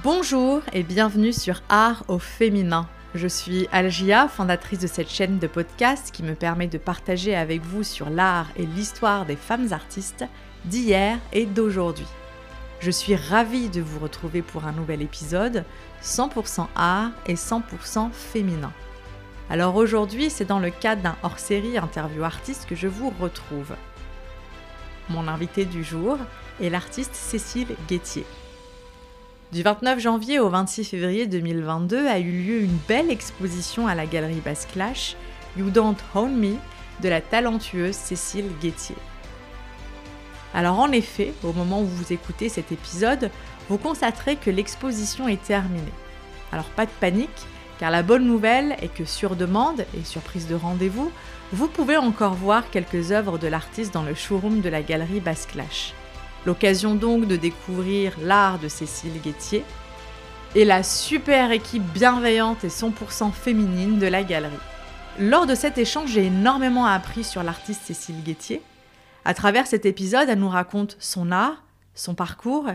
Bonjour et bienvenue sur Art au féminin. Je suis Algia, fondatrice de cette chaîne de podcast qui me permet de partager avec vous sur l'art et l'histoire des femmes artistes d'hier et d'aujourd'hui. Je suis ravie de vous retrouver pour un nouvel épisode 100% art et 100% féminin. Alors aujourd'hui, c'est dans le cadre d'un hors-série interview artiste que je vous retrouve. Mon invité du jour est l'artiste Cécile Guettier. Du 29 janvier au 26 février 2022 a eu lieu une belle exposition à la galerie Basse Clash, You Don't Own Me, de la talentueuse Cécile Guettier. Alors en effet, au moment où vous écoutez cet épisode, vous constaterez que l'exposition est terminée. Alors pas de panique, car la bonne nouvelle est que sur demande et sur prise de rendez-vous, vous pouvez encore voir quelques œuvres de l'artiste dans le showroom de la galerie Basse Clash. L'occasion donc de découvrir l'art de Cécile Guettier et la super équipe bienveillante et 100% féminine de la galerie. Lors de cet échange, j'ai énormément appris sur l'artiste Cécile Guettier. À travers cet épisode, elle nous raconte son art, son parcours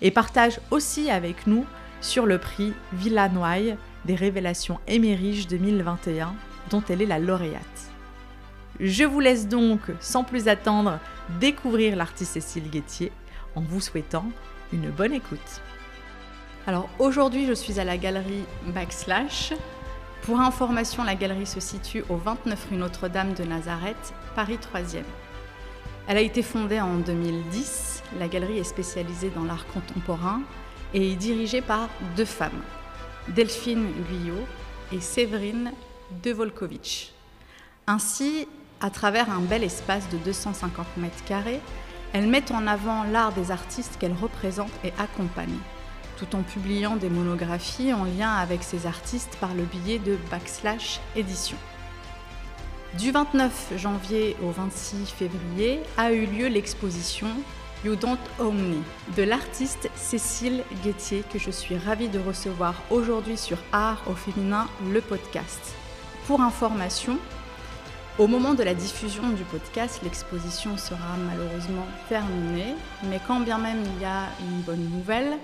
et partage aussi avec nous sur le prix Villanoye des révélations émériges 2021 dont elle est la lauréate. Je vous laisse donc, sans plus attendre, découvrir l'artiste Cécile Guettier en vous souhaitant une bonne écoute. Alors aujourd'hui, je suis à la galerie Backslash. Pour information, la galerie se situe au 29 rue Notre-Dame de Nazareth, Paris 3e. Elle a été fondée en 2010. La galerie est spécialisée dans l'art contemporain et est dirigée par deux femmes, Delphine Guyot et Séverine Devolkovitch. Ainsi, à travers un bel espace de 250 mètres carrés, elles mettent en avant l'art des artistes qu'elles représentent et accompagnent, tout en publiant des monographies en lien avec ces artistes par le biais de Backslash Édition. Du 29 janvier au 26 février a eu lieu l'exposition You Don't Own Me de l'artiste Cécile Guettier que je suis ravie de recevoir aujourd'hui sur Art au féminin, le podcast. Pour information, au moment de la diffusion du podcast, l'exposition sera malheureusement terminée, mais quand bien même il y a une bonne nouvelle,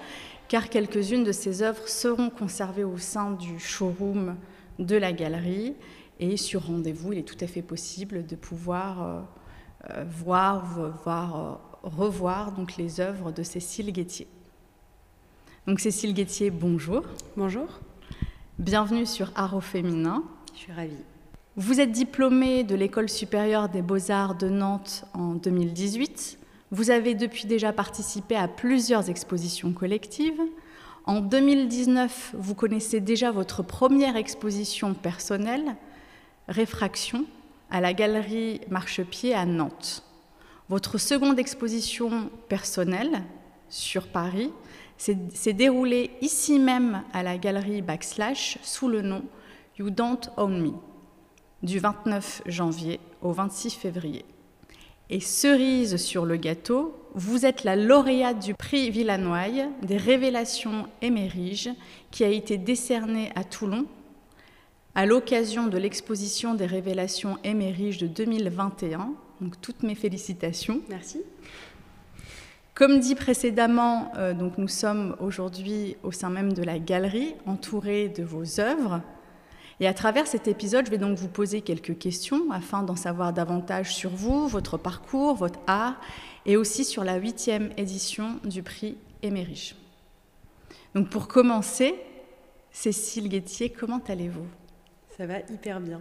car quelques-unes de ces œuvres seront conservées au sein du showroom de la galerie et sur rendez-vous, il est tout à fait possible de pouvoir euh, euh, voir, voir, euh, revoir donc les œuvres de Cécile Guettier. Donc Cécile Guettier, bonjour. Bonjour. Bienvenue sur Art au féminin. Je suis ravie. Vous êtes diplômée de l'École supérieure des beaux-arts de Nantes en 2018. Vous avez depuis déjà participé à plusieurs expositions collectives. En 2019, vous connaissez déjà votre première exposition personnelle Réfraction à la galerie Marchepied à Nantes. Votre seconde exposition personnelle sur Paris s'est déroulée ici même à la galerie Backslash sous le nom You Don't Own Me du 29 janvier au 26 février. Et cerise sur le gâteau, vous êtes la lauréate du prix Villanoye des révélations émériges qui a été décerné à Toulon à l'occasion de l'exposition des révélations émériges de 2021. Donc toutes mes félicitations. Merci. Comme dit précédemment, euh, donc nous sommes aujourd'hui au sein même de la galerie, entourée de vos œuvres. Et à travers cet épisode, je vais donc vous poser quelques questions afin d'en savoir davantage sur vous, votre parcours, votre art, et aussi sur la huitième édition du prix Émérige. Donc pour commencer, Cécile Guettier, comment allez-vous? Ça va hyper bien.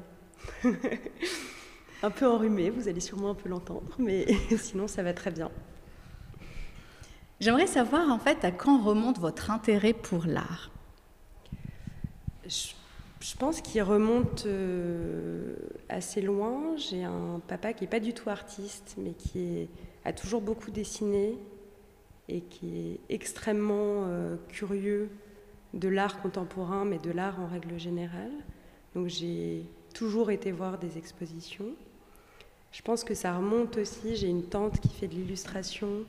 un peu enrhumé, vous allez sûrement un peu l'entendre, mais sinon ça va très bien. J'aimerais savoir en fait à quand remonte votre intérêt pour l'art? Je, pense qu'il remonte euh, assez loin. J'ai un papa qui n'est pas du tout artiste, mais qui a toujours beaucoup dessiné et qui est extrêmement euh, curieux de l'art contemporain, mais de l'art en règle générale. Donc j'ai toujours été voir des expositions. Je pense que ça remonte aussi. J'ai une tante qui fait de l'illustration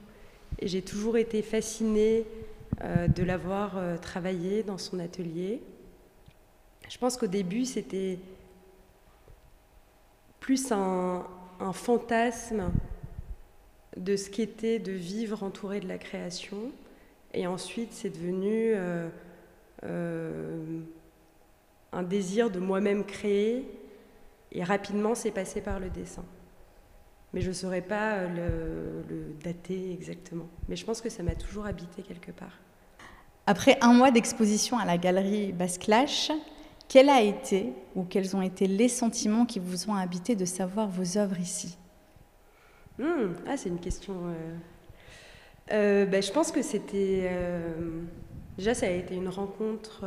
et j'ai toujours été fascinée euh, de la voir travailler dans son atelier. Je pense qu'au début, c'était plus un, fantasme de ce qu'était de vivre entouré de la création. et ensuite, c'est devenu un désir de moi-même créer. Et rapidement, c'est passé par le dessin. Mais je ne saurais pas le, le, dater exactement. Mais je pense que ça m'a toujours habité quelque part. Après un mois d'exposition à la galerie Basclash, quel a été ou quels ont été les sentiments qui vous ont habité de savoir vos œuvres ici? Hmm, Ah, c'est une question. Euh, euh, ben, je pense que c'était. Euh, déjà, ça a été une rencontre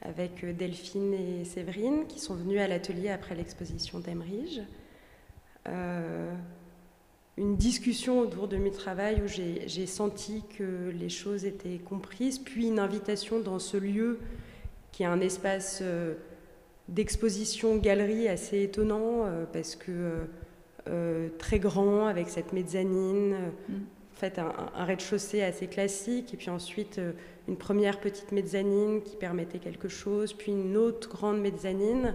avec Delphine et Séverine qui sont venues à l'atelier après l'exposition d'Emerige. une discussion autour de mes travail où j'ai senti que les choses étaient comprises, puis une invitation dans ce lieu qui est un espace euh, d'exposition galerie assez étonnant euh, parce que euh, très grand avec cette mezzanine, mm. en fait un, rez-de-chaussée assez classique et puis ensuite une première petite mezzanine qui permettait quelque chose, puis une autre grande mezzanine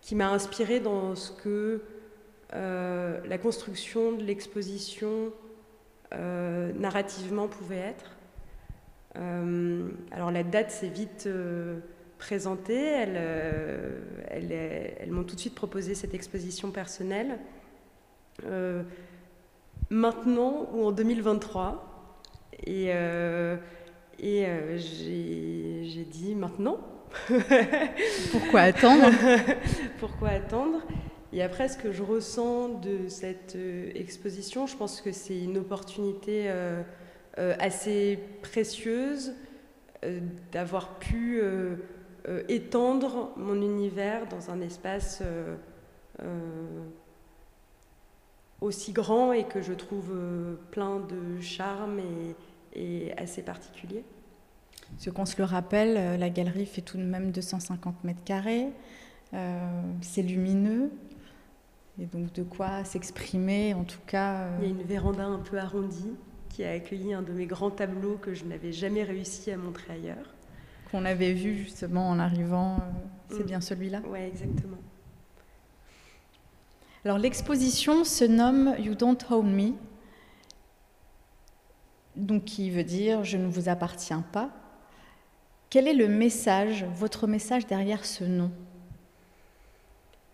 qui m'a inspiré dans ce que la construction de l'exposition narrativement pouvait être. Euh, alors la date s'est vite présentée. Elles, euh, elles, m'ont tout de suite proposé cette exposition personnelle. maintenant ou en 2023. Et, et j'ai dit maintenant. Pourquoi attendre? Pourquoi attendre? Et après, ce que je ressens de cette exposition, je pense que c'est une opportunité euh, assez précieuse euh, d'avoir pu euh, étendre mon univers dans un espace aussi grand et que je trouve plein de charme et, assez particulier. Ce qu'on se le rappelle, la galerie fait tout de même 250 mètres carrés, c'est lumineux, et donc de quoi s'exprimer en tout cas. Il y a une véranda un peu arrondie qui a accueilli un de mes grands tableaux que je n'avais jamais réussi à montrer ailleurs. Qu'on avait vu justement en arrivant, euh, c'est mm. bien celui-là? Oui, exactement. Alors l'exposition se nomme You Don't Own Me, donc qui veut dire Je ne vous appartiens pas. Quel est le message, votre message derrière ce nom?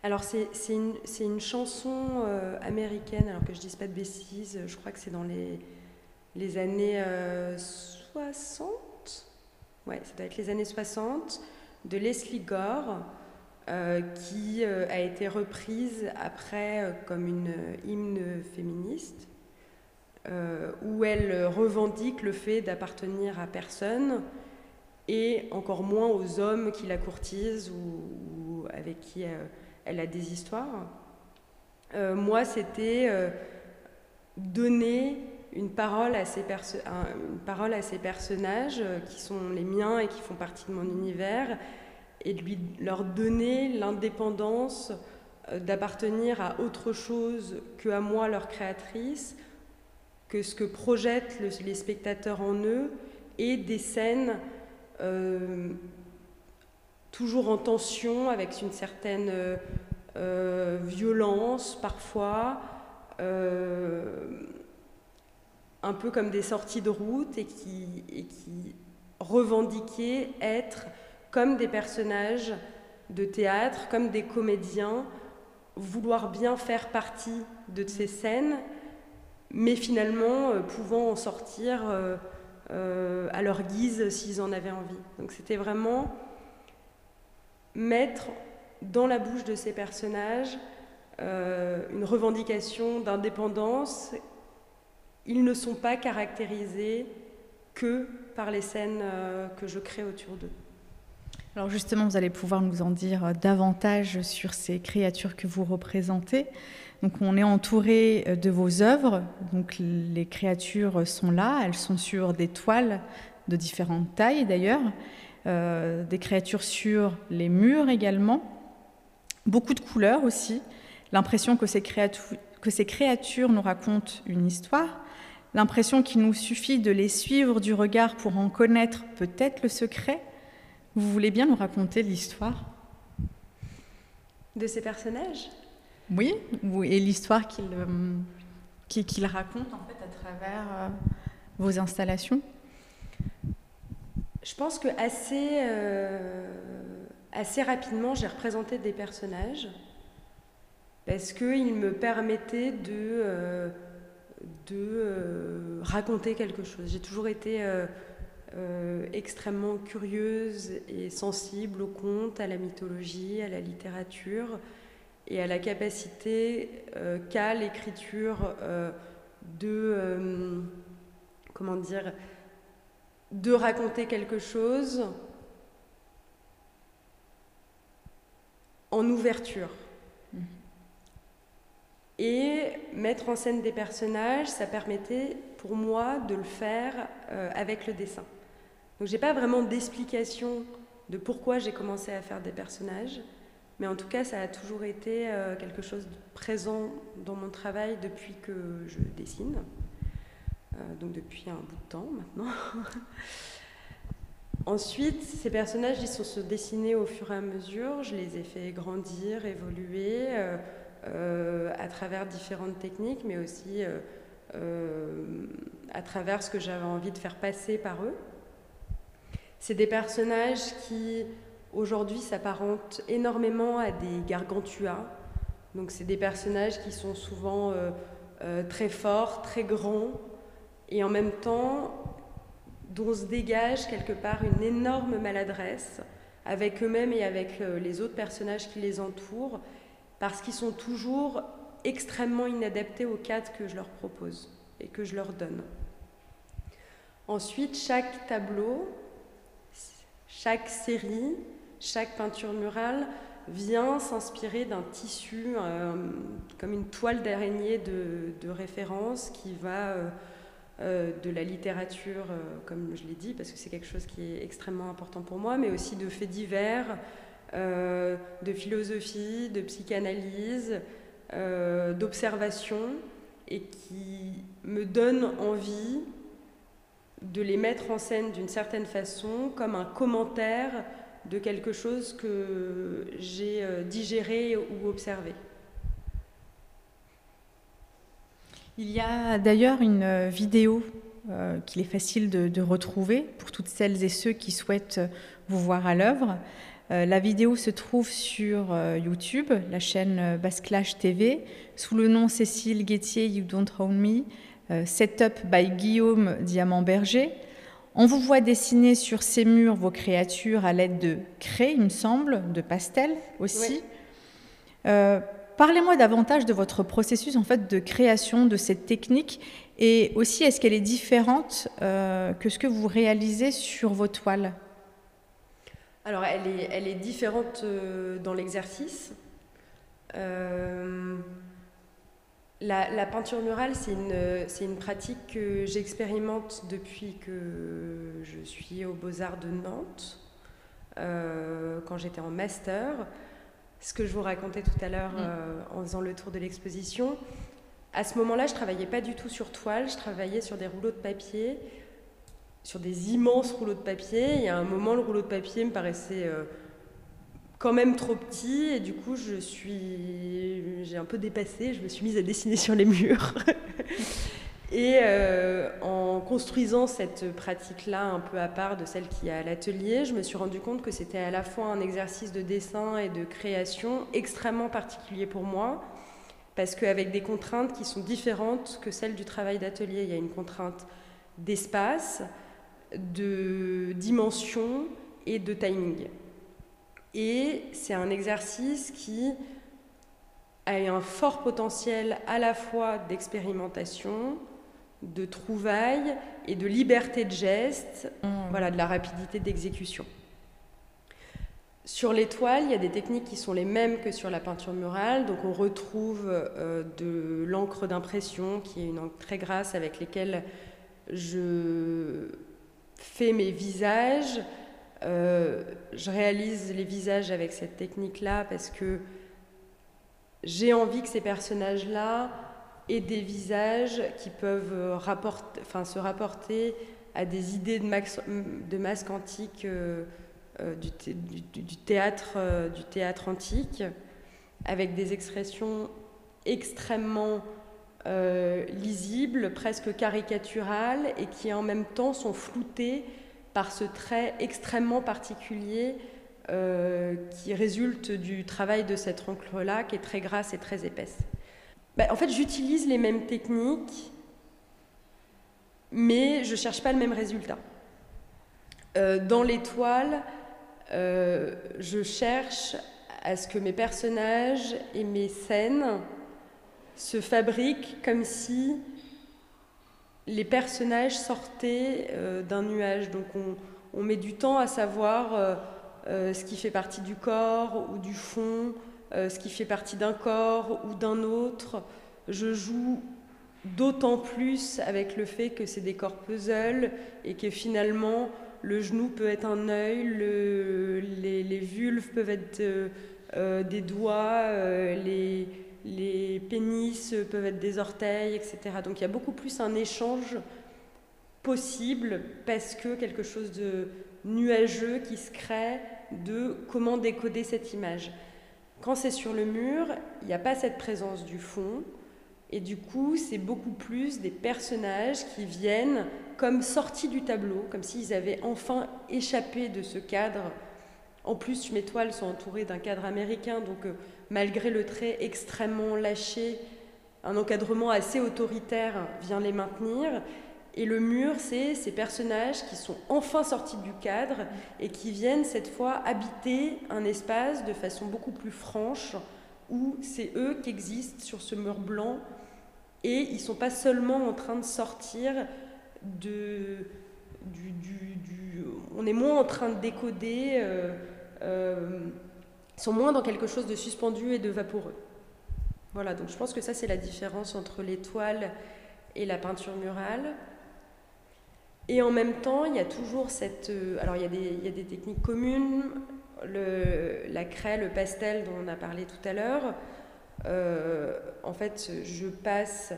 Alors c'est une, une, chanson euh, américaine, alors que je ne dise pas de bêtises, je crois que c'est dans les, les années 60, euh, ouais, ça doit être les années 60, de Leslie Gore, euh, qui euh, a été reprise après comme une hymne féministe, où elle revendique le fait d'appartenir à personne et encore moins aux hommes qui la courtisent ou, avec qui elle a des histoires. moi, c'était donner une parole, à ces une parole à ces personnages euh, qui sont les miens et qui font partie de mon univers, et de lui, leur donner l'indépendance euh, d'appartenir à autre chose que à moi, leur créatrice, que ce que projettent les spectateurs en eux, et des scènes euh, toujours en tension, avec une certaine violence parfois un peu comme des sorties de route et qui, revendiquaient être comme des personnages de théâtre, comme des comédiens, vouloir bien faire partie de ces scènes, mais finalement euh, pouvant en sortir euh, euh, à leur guise s'ils en avaient envie. Donc c'était vraiment mettre dans la bouche de ces personnages une revendication d'indépendance ils ne sont pas caractérisés que par les scènes euh, que je crée autour d'eux. Alors justement, vous allez pouvoir nous en dire euh, davantage sur ces créatures que vous représentez. Donc on est entouré euh, de vos œuvres. Donc les créatures sont là, elles sont sur des toiles de différentes tailles d'ailleurs, des créatures sur les murs également, beaucoup de couleurs aussi. L'impression que ces créatures que ces créatures nous racontent une histoire, l'impression qu'il nous suffit de les suivre du regard pour en connaître peut-être le secret. Vous voulez bien nous raconter l'histoire De ces personnages? Oui, et l'histoire qu'ils euh, racontent en fait à travers euh, vos installations? Je pense que assez, euh, assez rapidement, j'ai représenté des personnages parce qu'ils me permettaient de, euh, de euh, raconter quelque chose. J'ai toujours été extrêmement curieuse et sensible au conte, à la mythologie, à la littérature et à la capacité qu'a l'écriture de, comment dire, de raconter quelque chose en ouverture. Et mettre en scène des personnages, ça permettait pour moi de le faire euh, avec le dessin. Donc j'ai pas vraiment d'explication de pourquoi j'ai commencé à faire des personnages, mais en tout cas ça a toujours été euh, quelque chose de présent dans mon travail depuis que je dessine. Euh, donc depuis un bout de temps maintenant. Ensuite, ces personnages, ils sont se dessiner au fur et à mesure. Je les ai fait grandir, évoluer à travers différentes techniques, mais aussi à travers ce que j'avais envie de faire passer par eux. C'est des personnages qui, aujourd'hui, s'apparentent énormément à des gargantua. Donc, c'est des personnages qui sont souvent très forts, très grands, et en même temps dont se dégage quelque part une énorme maladresse avec eux-mêmes et avec euh, les autres personnages qui les entourent, parce qu'ils sont toujours extrêmement inadaptés au cadre que je leur propose et que je leur donne. Ensuite, chaque tableau, chaque série, chaque peinture murale vient s'inspirer d'un tissu, euh, comme une toile d'araignée de, référence qui va... Euh, euh, de la littérature, comme je l'ai dit, parce que c'est quelque chose qui est extrêmement important pour moi, mais aussi de faits divers, euh, de philosophie, de psychanalyse, d'observation, et qui me donne envie de les mettre en scène d'une certaine façon, comme un commentaire de quelque chose que j'ai digéré ou observé. Il y a d'ailleurs une euh, vidéo euh, qu'il est facile de, retrouver pour toutes celles et ceux qui souhaitent vous voir à l'œuvre. Euh, la vidéo se trouve sur YouTube, la chaîne Basclash TV, sous le nom Cécile Guettier You Don't Own Me, Setup by Guillaume Diamant-Berger. On vous voit dessiner sur ces murs vos créatures à l'aide de craies, il me semble, de pastels aussi. Parlez-moi davantage de votre processus en fait de création de cette technique et aussi est-ce qu'elle est différente euh, que ce que vous réalisez sur vos toiles? Alors elle est, elle est différente euh, dans l'exercice. Euh, la, peinture murale, c'est une, une, pratique que j'expérimente depuis que je suis aux Beaux-Arts de Nantes, quand j'étais en master ce que je vous racontais tout à l'heure mm. euh, en faisant le tour de l'exposition. À ce moment-là, je travaillais pas du tout sur toile, je travaillais sur des rouleaux de papier, sur des immenses rouleaux de papier. Y a un moment, le rouleau de papier me paraissait euh, quand même trop petit et du coup, je suis, j'ai un peu dépassé. Je me suis mise à dessiner sur les murs. Et euh, en construisant cette pratique-là un peu à part de celle qui est à l'atelier, je me suis rendu compte que c'était à la fois un exercice de dessin et de création extrêmement particulier pour moi, parce qu'avec des contraintes qui sont différentes que celles du travail d'atelier, il y a une contrainte d'espace, de dimension et de timing. Et c'est un exercice qui a un fort potentiel à la fois d'expérimentation, de trouvailles et de liberté de geste, mmh. voilà, de la rapidité d'exécution. Sur l'étoile, il y a des techniques qui sont les mêmes que sur la peinture murale. Donc on retrouve euh, de l'encre d'impression, qui est une encre très grasse avec laquelle je fais mes visages. Euh, je réalise les visages avec cette technique-là parce que j'ai envie que ces personnages-là et des visages qui peuvent euh, enfin, se rapporter à des idées de, de masque antique euh, euh, du, théâtre, du théâtre antique, avec des expressions extrêmement lisibles, presque caricaturales, et qui en même temps sont floutées par ce trait extrêmement particulier euh, qui résulte du travail de cette encre-là, qui est très grasse et très épaisse. Bah, en fait, j'utilise les mêmes techniques, mais je ne cherche pas le même résultat. Euh, dans l'étoile, euh, je cherche à ce que mes personnages et mes scènes se fabriquent comme si les personnages sortaient euh, d'un nuage. Donc on, met du temps à savoir euh, euh, ce qui fait partie du corps ou du fond, ce qui fait partie d'un corps ou d'un autre. Je joue d'autant plus avec le fait que c'est des corps puzzle et que finalement le genou peut être un œil, les, les, vulves peuvent être des doigts, les les pénis peuvent être des orteils, etc. Donc il y a beaucoup plus un échange possible parce que quelque chose de nuageux qui se crée de comment décoder cette image. Quand c'est sur le mur, il n'y a pas cette présence du fond, et du coup, c'est beaucoup plus des personnages qui viennent comme sortis du tableau, comme s'ils avaient enfin échappé de ce cadre. En plus, mes toiles sont entourées d'un cadre américain, donc euh, malgré le trait extrêmement lâché, un encadrement assez autoritaire vient les maintenir. Et le mur, c'est ces personnages qui sont enfin sortis du cadre et qui viennent cette fois habiter un espace de façon beaucoup plus franche où c'est eux qui existent sur ce mur blanc et ils ne sont pas seulement en train de sortir de, du, on est moins en train de décoder euh, euh, sont moins dans quelque chose de suspendu et de vaporeux. Voilà, donc je pense que ça c'est la différence entre l'étoile et la peinture murale. Et en même temps, il y a toujours cette... Euh, alors il y a des, techniques communes, la craie, le pastel dont on a parlé tout à l'heure. Euh, en fait, je passe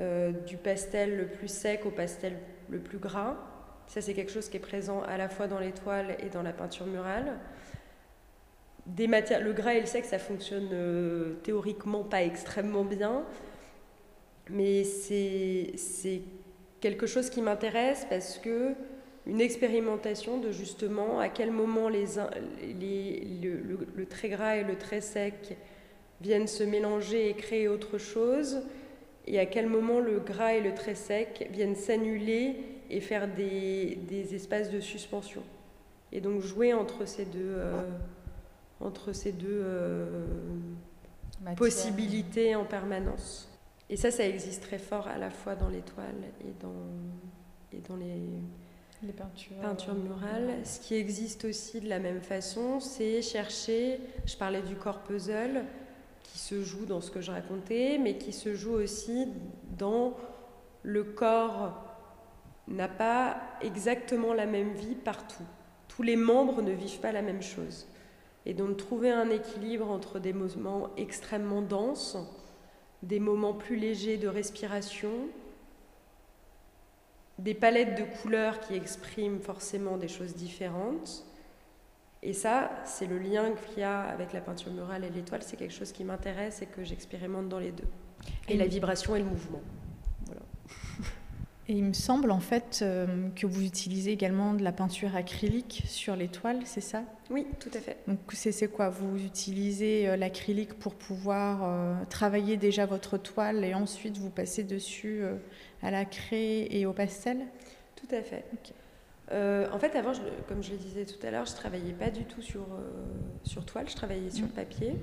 euh, du pastel le plus sec au pastel le plus gras. Ça, c'est quelque chose qui est présent à la fois dans l'étoile et dans la peinture murale des matières, le gras et le sec, ça fonctionne euh, théoriquement pas extrêmement bien, mais c'est quelque chose qui m'intéresse parce que une expérimentation de justement à quel moment les, les, le, le, très gras et le très sec viennent se mélanger et créer autre chose, et à quel moment le gras et le très sec viennent s'annuler et faire des, des, espaces de suspension. Et donc jouer entre ces deux... Euh, entre ces deux euh, possibilités en permanence. Et ça, ça existe très fort à la fois dans l'étoile et dans, et dans les, les peintures, peintures murales. Ce qui existe aussi de la même façon, c'est chercher, je parlais du corps puzzle, qui se joue dans ce que je racontais, mais qui se joue aussi dans le corps n'a pas exactement la même vie partout. Tous les membres ne vivent pas la même chose. Et donc trouver un équilibre entre des moments extrêmement denses, des moments plus légers de respiration, des palettes de couleurs qui expriment forcément des choses différentes. Et ça, c'est le lien qu'il y a avec la peinture murale et l'étoile, c'est quelque chose qui m'intéresse et que j'expérimente dans les deux. Et, la vibration et le mouvement. Et il me semble en fait euh, que vous utilisez également de la peinture acrylique sur les toiles, c'est ça? Oui, tout à fait. Donc c'est quoi? Vous utilisez euh, l'acrylique pour pouvoir euh, travailler déjà votre toile et ensuite vous passez dessus à la craie et au pastel? Tout à fait. en fait, avant, comme je le disais tout à l'heure, je travaillais pas du tout sur, sur toile, je travaillais sur mm. papier.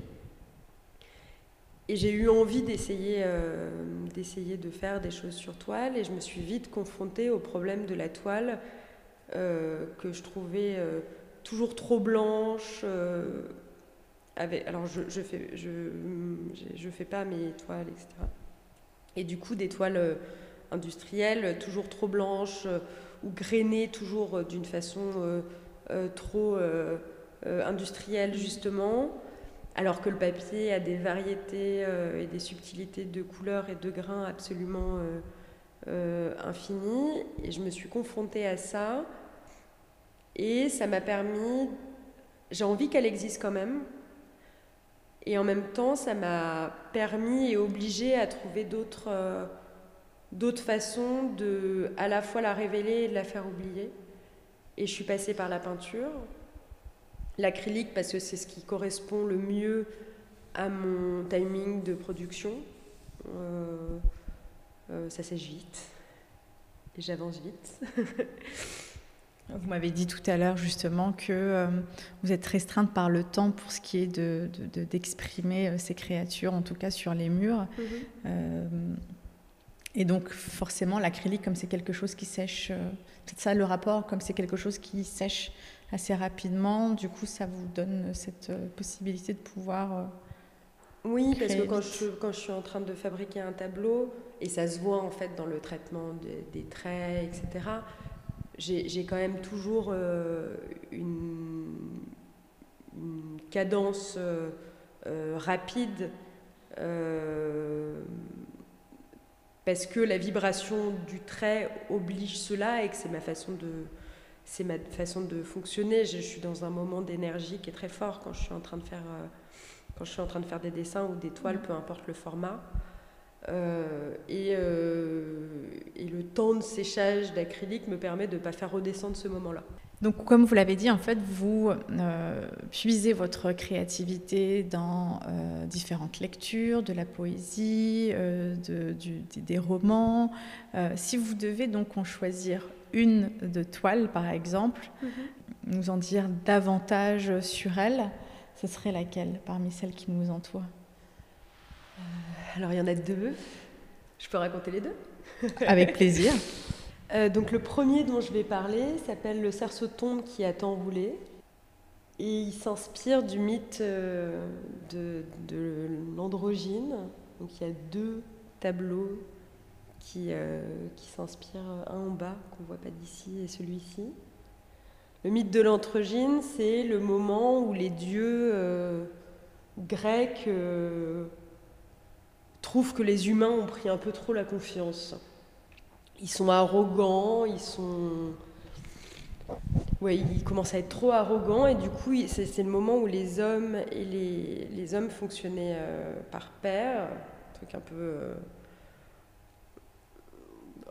Et j'ai eu envie d'essayer euh, d'essayer de faire des choses sur toile et je me suis vite confrontée au problème de la toile euh, que je trouvais euh, toujours trop blanche. alors je, je fais je, je, fais pas mes toiles etc. Et du coup des toiles industrielles toujours trop blanches ou grainées toujours d'une façon trop industrielle justement alors que le papier a des variétés euh, et des subtilités de couleurs et de grains absolument euh, euh, infinies. Et je me suis confrontée à ça, et ça m'a permis, j'ai envie qu'elle existe quand même, et en même temps, ça m'a permis et obligé à trouver d'autres d'autres façons de à la fois la révéler et de la faire oublier. Et je suis passée par la peinture. L'acrylique parce que c'est ce qui correspond le mieux à mon timing de production. Euh, euh, ça sèche vite et j'avance vite. Vous m'avez dit tout à l'heure justement que euh, vous êtes restreinte par le temps pour ce qui est d'exprimer de, ces créatures, en tout cas sur les murs. Mhm. et donc forcément l'acrylique, comme c'est quelque chose qui sèche, c'est ça le rapport, comme c'est quelque chose qui sèche assez rapidement, du coup ça vous donne cette possibilité de pouvoir oui, parce que quand je, quand je, suis en train de fabriquer un tableau, et ça se voit en fait dans le traitement des traits, etc., j'ai quand même toujours euh, une, cadence euh, euh, rapide parce que la vibration du trait oblige cela et que c'est ma façon de c'est ma façon de fonctionner. Je, je, suis dans un moment d'énergie qui est très fort quand je suis en train de faire quand je suis en train de faire des dessins ou des toiles, mm. peu importe le format. Euh, et, euh, et, le temps de séchage d'acrylique me permet de ne pas faire redescendre ce moment-là. Donc, comme vous l'avez dit, en fait, vous euh, puisez votre créativité dans différentes lectures, de la poésie, de, du, des romans. si vous devez donc en choisir une de toile, par exemple, mm-hmm. nous en dire davantage sur elle, ce serait laquelle parmi celles qui nous entourent? Euh, Alors il y en a deux. Je peux raconter les deux? Avec plaisir. Euh, donc le premier dont je vais parler s'appelle Le cerceau tombe qui a tant roulé. Et il s'inspire du mythe euh, de, de l'androgyne. Donc il y a deux tableaux qui, qui s'inspirent, un en bas qu'on ne voit pas d'ici et celui-ci. Le mythe de l'androgyne, c'est le moment où les dieux euh, grecs euh, trouvent que les humains ont pris un peu trop la confiance. Ils sont arrogants, ils sont. Ouais, ils commencent à être trop arrogants et du coup, c'est le moment où les hommes et les, hommes fonctionnaient euh, par paire, un truc un peu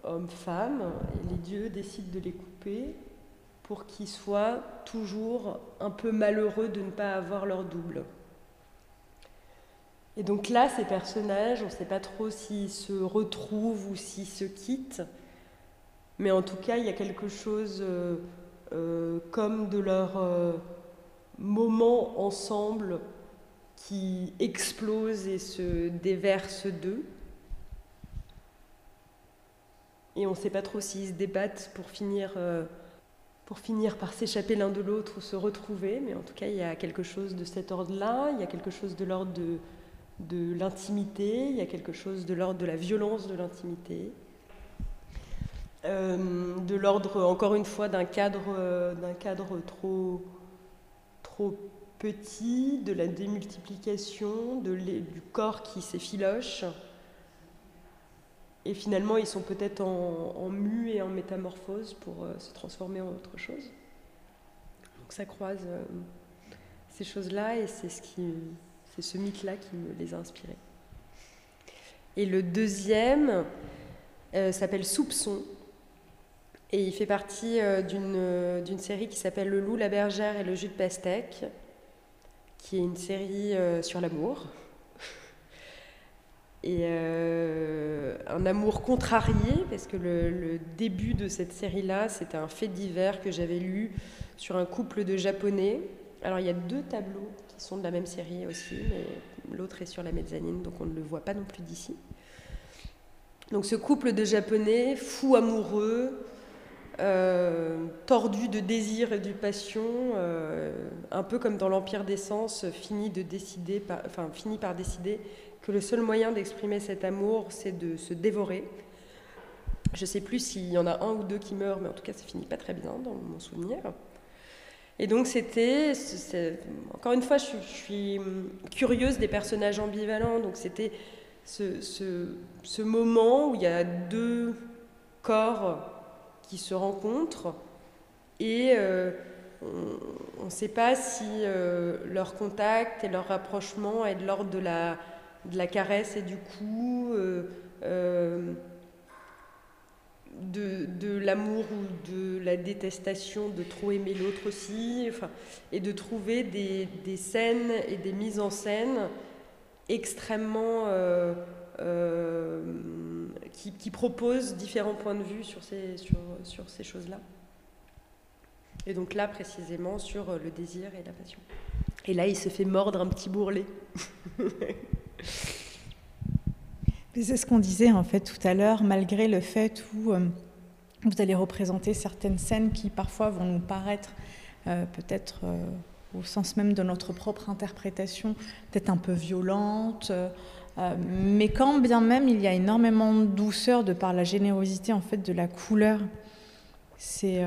homme-femme, et les dieux décident de les couper pour qu'ils soient toujours un peu malheureux de ne pas avoir leur double. Et donc là, ces personnages, on ne sait pas trop s'ils se retrouvent ou s'ils se quittent, mais en tout cas, il y a quelque chose euh, euh, comme de leur euh, moment ensemble qui explose et se déverse d'eux. Et on ne sait pas trop s'ils se débattent pour finir pour finir par s'échapper l'un de l'autre ou se retrouver, mais en tout cas, il y a quelque chose de cet ordre-là, il y a quelque chose de l'ordre de, de l'intimité, il y a quelque chose de l'ordre de la violence de l'intimité, euh, de l'ordre, encore une fois, d'un cadre, d'un cadre trop, trop petit, de la démultiplication, de du corps qui s'effiloche. Et finalement, ils sont peut-être en, en, mu et en métamorphose pour euh, se transformer en autre chose. Donc ça croise euh, ces choses-là et c'est ce, mythe-là qui me les a inspirés. Et le deuxième euh, s'appelle Soupçon. Et il fait partie d'une série qui s'appelle Le loup, la bergère et le jus de pastèque, qui est une série sur l'amour et euh, un amour contrarié, parce que le, début de cette série-là, c'était un fait divers que j'avais lu sur un couple de Japonais. Alors il y a deux tableaux qui sont de la même série aussi, mais l'autre est sur la mezzanine, donc on ne le voit pas non plus d'ici. Donc ce couple de Japonais, fou amoureux, euh, tordu de désir et de passion, euh, un peu comme dans l'Empire des Sens, finit, de décider enfin, finit par décider que le seul moyen d'exprimer cet amour, c'est de se dévorer. Je ne sais plus s'il y en a un ou deux qui meurent, mais en tout cas, ça finit pas très bien dans mon souvenir. Et donc, c'était. Encore une fois, je, suis curieuse des personnages ambivalents. Donc, c'était ce, moment où il y a deux corps qui se rencontrent et euh, on ne sait pas si euh, leur contact et leur rapprochement est de l'ordre de la de la caresse et du coup, euh, euh, de, l'amour ou de la détestation, de trop aimer l'autre aussi, enfin, et de trouver des, scènes et des mises en scène extrêmement euh, qui, proposent différents points de vue sur ces, sur, ces choses-là. Et donc là, précisément, sur le désir et la passion. Et là, il se fait mordre un petit bourrelet. C'est ce qu'on disait en fait tout à l'heure, malgré le fait où euh, vous allez représenter certaines scènes qui parfois vont nous paraître euh, peut-être euh, au sens même de notre propre interprétation, peut-être un peu violentes, mais quand bien même il y a énormément de douceur de par la générosité en fait de la couleur, c'est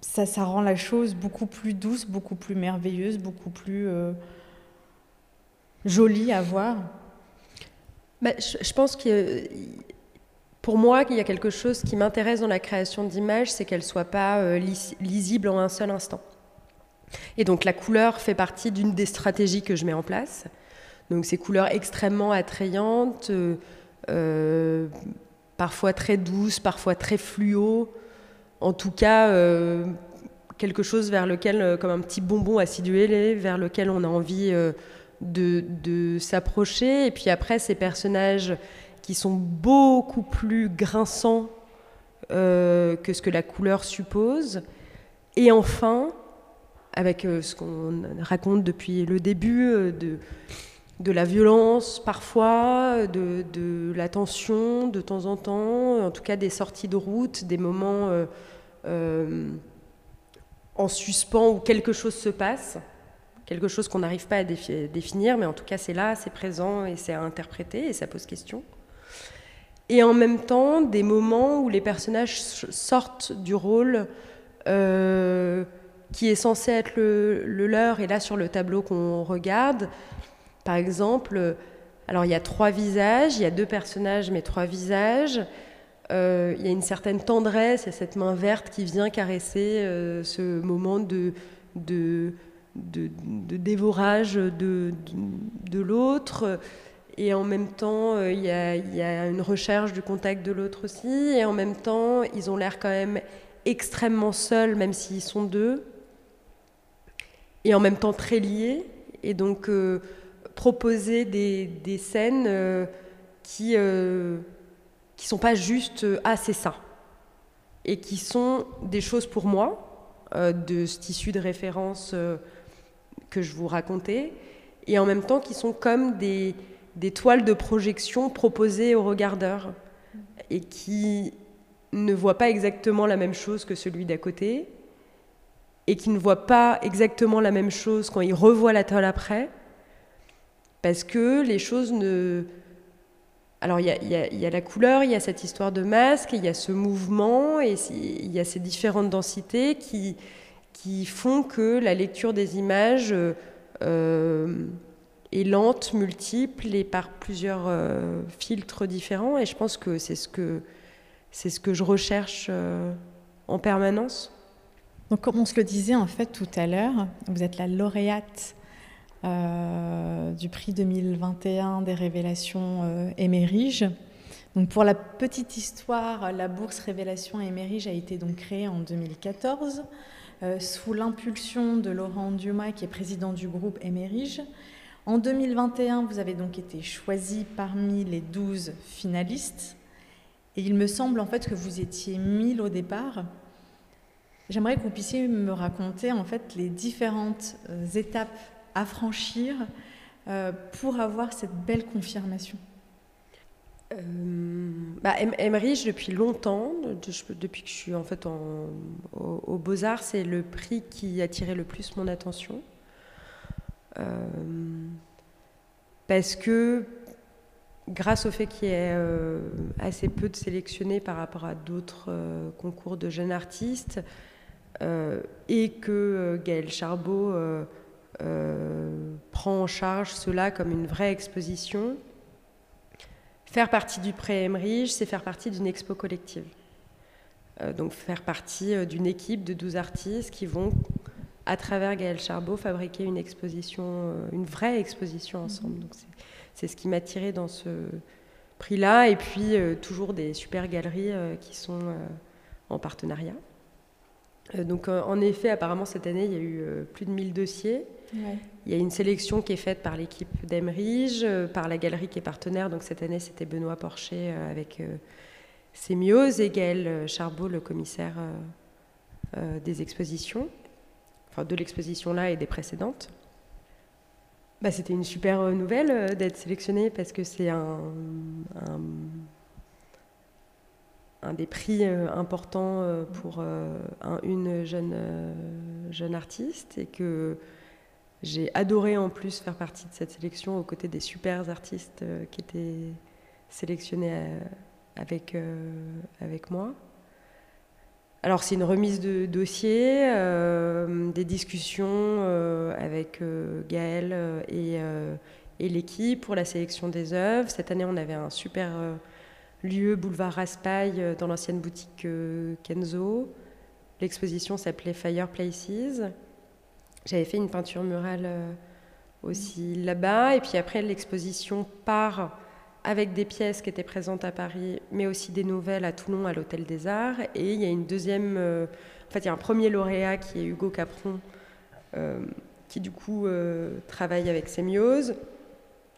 ça, ça rend la chose beaucoup plus douce, beaucoup plus merveilleuse, beaucoup plus jolie à voir. Bah, je, pense que pour moi, il y a quelque chose qui m'intéresse dans la création d'images, c'est qu'elle ne soit pas euh, lisible en un seul instant. Et donc la couleur fait partie d'une des stratégies que je mets en place. Donc ces couleurs extrêmement attrayantes, euh, euh, parfois très douces, parfois très fluo, en tout cas quelque chose vers lequel, comme un petit bonbon acidulé, vers lequel on a envie de, s'approcher. Et puis après, ces personnages qui sont beaucoup plus grinçants euh, que ce que la couleur suppose. Et enfin, avec euh, ce qu'on raconte depuis le début, euh, de, de la violence parfois, de, de, la tension de temps en temps, en tout cas des sorties de route, des moments en suspens où quelque chose se passe quelque chose qu'on n'arrive pas à définir, mais en tout cas c'est là, c'est présent et c'est à interpréter et ça pose question. Et en même temps, des moments où les personnages sortent du rôle euh, qui est censé être le, leur, et là sur le tableau qu'on regarde, par exemple, alors il y a trois visages, il y a deux personnages mais trois visages. Euh, il y a une certaine tendresse, et cette main verte qui vient caresser euh, ce moment de, de, dévorage de, de, l'autre. Et en même temps, euh, il y, a, y, a, une recherche du contact de l'autre aussi. Et en même temps, ils ont l'air quand même extrêmement seuls, même s'ils sont deux. Et en même temps très liés. Et donc, euh, proposer des, des scènes euh, qui ne sont pas juste « Ah, c'est ça ». Et qui sont des choses pour moi, de ce tissu de référence que je vous racontais, et en même temps qui sont comme des, toiles de projection proposées aux regardeurs, et qui ne voient pas exactement la même chose que celui d'à côté, et qui ne voient pas exactement la même chose quand ils revoient la toile après, parce que les choses ne... Alors il y, y, a la couleur, il y a cette histoire de masque, il y a ce mouvement, et il y a ces différentes densités qui, qui font que la lecture des images euh, est lente, multiple et par plusieurs euh, filtres différents. Et je pense que c'est ce que, c'est ce que je recherche euh, en permanence. Donc, comme on se le disait en fait tout à l'heure, vous êtes la lauréate du prix 2021 des révélations Émerige. Donc pour la petite histoire, la bourse Révélation Émerige a été donc créée en 2014. Euh, sous l'impulsion de Laurent Dumas, qui est président du groupe Emerige. En 2021, vous avez donc été choisi parmi les 12 finalistes. Et il me semble en fait que vous étiez 1000 au départ. J'aimerais que vous puissiez me raconter en fait les différentes euh, étapes à franchir euh, pour avoir cette belle confirmation. Euh, bah, depuis longtemps, depuis que je suis en fait en, au, Beaux-Arts, c'est le prix qui attirait le plus mon attention. Euh, parce que grâce au fait qu'il y ait euh, assez peu de sélectionnés par rapport à d'autres concours de jeunes artistes, et que Gaël Charbot prend en charge cela comme une vraie exposition, Faire partie du pré Emmerich, c'est faire partie d'une expo collective. Euh, donc faire partie euh, d'une équipe de 12 artistes qui vont, à travers Gaël Charbot, fabriquer une exposition, euh, une vraie exposition ensemble. Donc c'est ce qui m'a tiré dans ce prix-là. Et puis toujours des super galeries qui sont en partenariat. Donc en effet, apparemment cette année, il y a eu plus de 1000 dossiers. Il y a une sélection qui est faite par l'équipe d'Emerige, par la galerie qui est partenaire. Donc cette année, c'était Benoît Porcher avec Sémiose et Gaël Charbot, le commissaire des expositions enfin de l'exposition là et des précédentes. Bah, c'était une super euh, nouvelle euh, d'être sélectionnée parce que c'est un, un, des prix euh, importants pour une jeune, jeune artiste et que j'ai adoré en plus faire partie de cette sélection aux côtés des super artistes qui étaient sélectionnés avec, avec moi. Alors c'est une remise de dossier, euh, des discussions euh, avec euh, Gaël et, l'équipe pour la sélection des œuvres. Cette année, on avait un super lieu, boulevard Raspail, dans l'ancienne boutique Kenzo. L'exposition s'appelait Fireplaces. J'avais fait une peinture murale aussi là-bas. Et puis après, l'exposition part avec des pièces qui étaient présentes à Paris, mais aussi des nouvelles à Toulon, à l'Hôtel des Arts. Et il y a une deuxième. Euh, en fait, il y a un premier lauréat qui est Hugo Capron, euh, qui du coup euh, travaille avec Sémiose.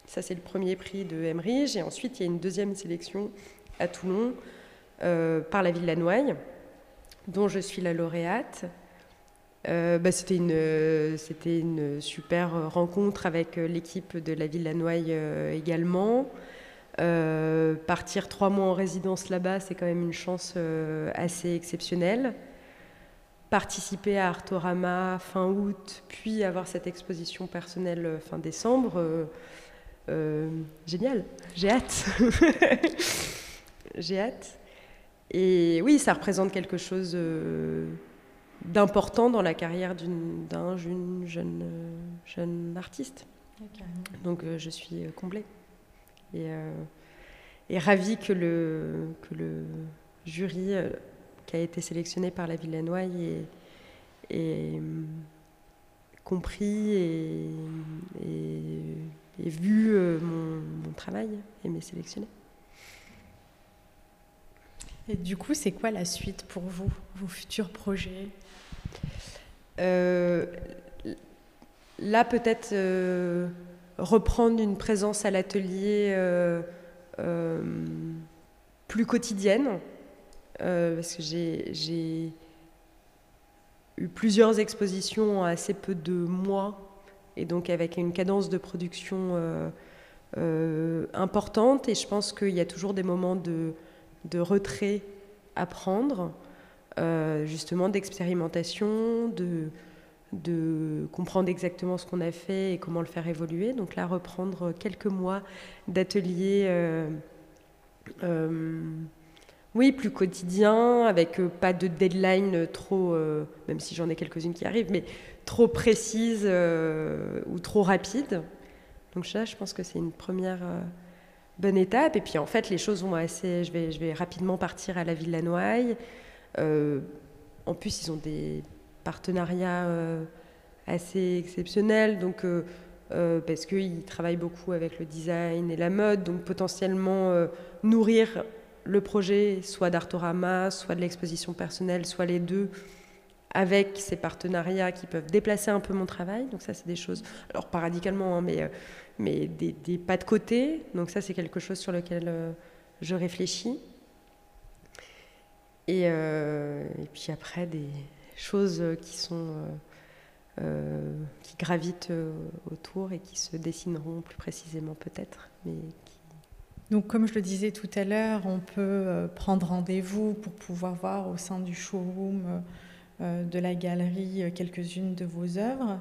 Ça, c'est le premier prix de Emmerich. Et ensuite, il y a une deuxième sélection à Toulon par la Ville Lannoy, dont je suis la lauréate. bah, c'était une, c'était une super rencontre avec l'équipe de la Ville Lannoy également. Euh, partir trois mois en résidence là-bas, c'est quand même une chance euh, assez exceptionnelle. Participer à Artorama fin août, puis avoir cette exposition personnelle euh, fin décembre, génial, j'ai hâte. j'ai hâte. Et oui, ça représente quelque chose d'important dans la carrière d'un jeune, jeune, jeune artiste. Donc je suis comblée. Et, euh, et ravie que le, que le jury euh, qui a été sélectionné par la Villanoise ait, ait compris et, et, vu euh, mon, mon, travail et m'ait sélectionné. Et du coup, c'est quoi la suite pour vous, vos futurs projets? Là, peut-être reprendre une présence à l'atelier euh, euh, plus quotidienne, euh, parce que j'ai eu plusieurs expositions en assez peu de mois, et donc avec une cadence de production importante, et je pense qu'il y a toujours des moments de, de retrait à prendre, justement d'expérimentation, de de comprendre exactement ce qu'on a fait et comment le faire évoluer. Donc là, reprendre quelques mois d'atelier, euh, euh, oui, plus quotidien, avec euh, pas de deadline trop, même si j'en ai quelques-unes qui arrivent, mais trop précise ou trop rapide. Donc ça, je pense que c'est une première bonne étape. Et puis en fait, les choses vont assez. Je vais, je vais rapidement partir à la Ville Lannoy. en plus, ils ont des partenariat euh, assez exceptionnel, donc, euh, euh, parce qu'ils travaillent beaucoup avec le design et la mode, donc potentiellement nourrir le projet soit d'Artorama, soit de l'exposition personnelle, soit les deux, avec ces partenariats qui peuvent déplacer un peu mon travail. Donc ça, c'est des choses, alors pas radicalement, hein, mais, mais des, pas de côté. Donc ça, c'est quelque chose sur lequel je réfléchis. Et, et, puis après, des, choses qui sont euh, euh, qui gravitent euh, autour et qui se dessineront plus précisément peut-être, mais donc, comme je le disais tout à l'heure, on peut prendre rendez-vous pour pouvoir voir au sein du showroom de la galerie quelques-unes de vos œuvres.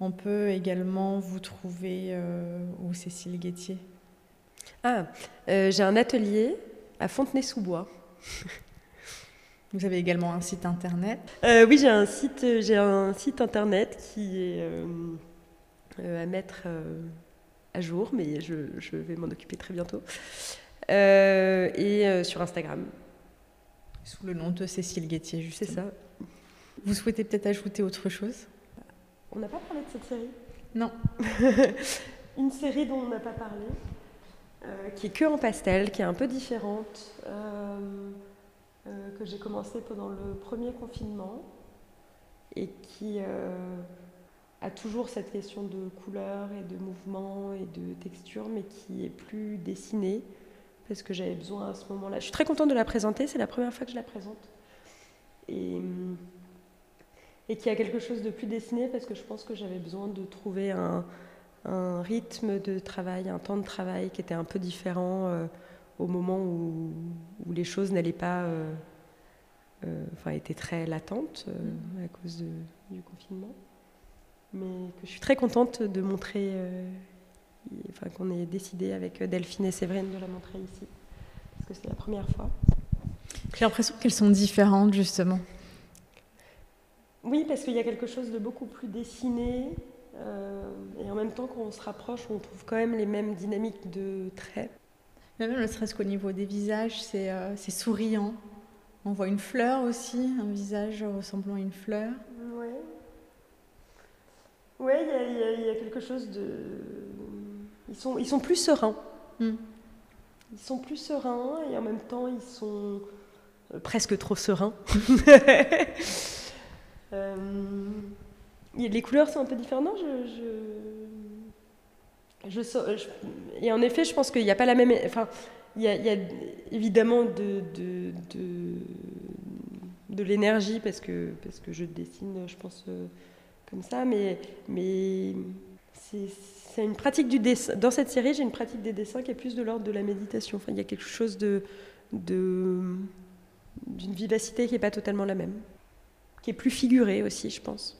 On peut également vous trouver où Cécile Guettier Ah, j'ai un atelier à Fontenay-sous-Bois. Vous avez également un site internet euh, Oui, j'ai un site, euh, j'ai un site internet qui est euh, à mettre à jour, mais je, vais m'en occuper très bientôt. et sur Instagram. Sous le nom de Cécile Guettier, juste. C'est ça. Vous souhaitez peut-être ajouter autre chose? On n'a pas parlé de cette série? Non. Une série dont on n'a pas parlé, qui est que en pastel, qui est un peu différente, que j'ai commencé pendant le premier confinement et qui a toujours cette question de couleur et de mouvement et de texture, mais qui est plus dessinée parce que j'avais besoin à ce moment-là. Je suis très contente de la présenter, c'est la première fois que je la présente. Et, et qui a quelque chose de plus dessiné parce que je pense que j'avais besoin de trouver un, un, rythme de travail, un temps de travail qui était un peu différent euh, au moment où, où les choses n'allaient pas, euh, euh, enfin étaient très latentes à cause du confinement. Mais que je suis très contente de montrer enfin, qu'on ait décidé avec Delphine et Séverine de la montrer ici, parce que c'est la première fois. J'ai l'impression qu'elles sont différentes, justement. Oui, parce qu'il y a quelque chose de beaucoup plus dessiné, euh, et en même temps, quand on se rapproche, on trouve quand même les mêmes dynamiques de traits. Même ne serait-ce qu'au niveau des visages, c'est euh, souriant. On voit une fleur aussi, un visage ressemblant à une fleur. Oui. Oui, il y, y, a quelque chose de ils sont, ils sont plus sereins. Hmm. Ils sont plus sereins et en même temps ils sont euh, presque trop sereins. euh, les couleurs sont un peu différentes. je, je, et en effet, je pense qu'il n'y a pas la même. Enfin, il y a, évidemment de, l'énergie parce que, je dessine, je pense, euh, comme ça, mais, c'est une pratique du dessin. Dans cette série, j'ai une pratique des dessins qui est plus de l'ordre de la méditation. Enfin, il y a quelque chose de, d'une vivacité qui n'est pas totalement la même, qui est plus figurée aussi, je pense.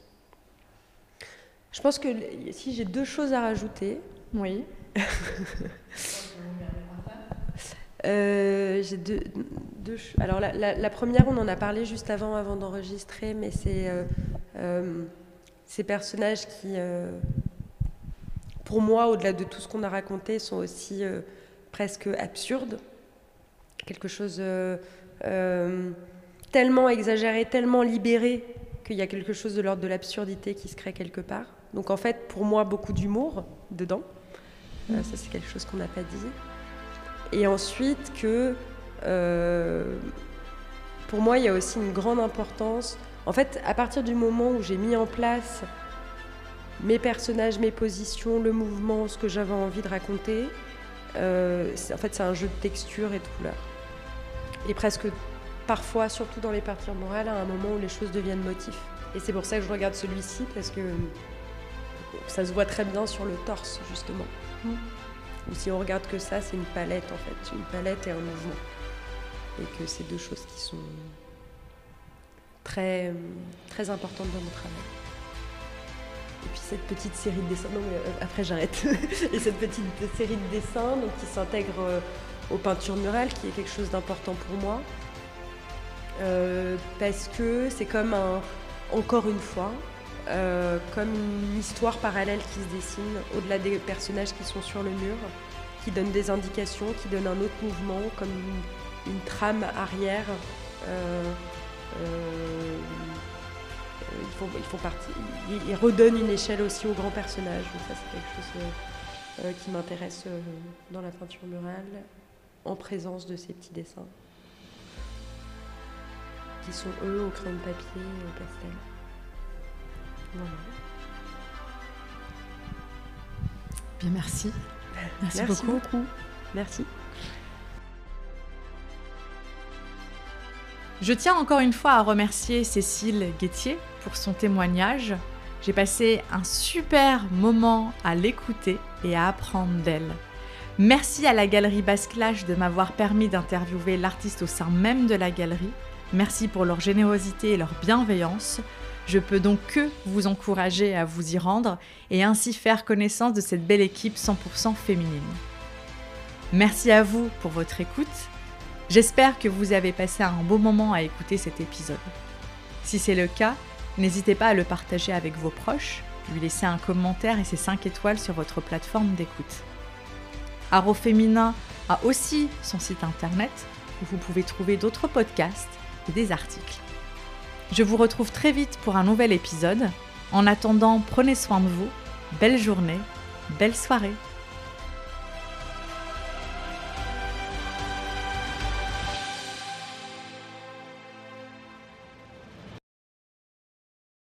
Je pense que si j'ai deux choses à rajouter. Oui. euh, j'ai deux, deux, Alors la, la, la, première, on en a parlé juste avant, avant d'enregistrer, mais c'est euh, euh, ces personnages qui pour moi, au-delà de tout ce qu'on a raconté, sont aussi presque absurdes. Quelque chose tellement exagéré, tellement libéré, qu'il y a quelque chose de l'ordre de l'absurdité qui se crée quelque part. Donc en fait, pour moi, beaucoup d'humour dedans. ça, c'est quelque chose qu'on n'a pas dit. Et ensuite que, pour moi, il y a aussi une grande importance. En fait, à partir du moment où j'ai mis en place mes personnages, mes positions, le mouvement, ce que j'avais envie de raconter. Euh, en fait, c'est un jeu de texture et de couleurs. Et presque parfois, surtout dans les parties morales, à un moment où les choses deviennent motifs. Et c'est pour ça que je regarde celui-ci, parce que ça se voit très bien sur le torse, justement. Mm. Ou si on regarde que ça, c'est une palette, en fait. Une palette et un mouvement. Et que c'est deux choses qui sont très, très importantes dans mon travail. Et puis cette petite série de dessins, non mais euh, après j'arrête. et cette petite série de dessins donc, qui s'intègre euh, aux peintures murales, qui est quelque chose d'important pour moi. Euh, parce que c'est comme un, encore une fois, euh, comme une histoire parallèle qui se dessine au-delà des personnages qui sont sur le mur, qui donne des indications, qui donne un autre mouvement, comme une, trame arrière. Euh, ils font, ils redonnent une échelle aussi aux grands personnages. Ça, c'est quelque chose euh, qui m'intéresse euh, dans la peinture murale, en présence de ces petits dessins, qui sont eux au crayon de papier et au pastel. Voilà. Bien, merci. Merci, merci beaucoup. beaucoup. Merci. Je tiens encore une fois à remercier Cécile Guettier pour son témoignage. J'ai passé un super moment à l'écouter et à apprendre d'elle. Merci à la galerie Basclash de m'avoir permis d'interviewer l'artiste au sein même de la galerie. Merci pour leur générosité et leur bienveillance. Je peux donc que vous encourager à vous y rendre et ainsi faire connaissance de cette belle équipe 100% féminine. Merci à vous pour votre écoute J'espère que vous avez passé un beau moment à écouter cet épisode. Si c'est le cas, n'hésitez pas à le partager avec vos proches, lui laisser un commentaire et ses 5 étoiles sur votre plateforme d'écoute. Aro Féminin a aussi son site internet où vous pouvez trouver d'autres podcasts des articles. Je vous retrouve très vite pour un nouvel épisode. En attendant, prenez soin de vous. Belle journée, belle soirée.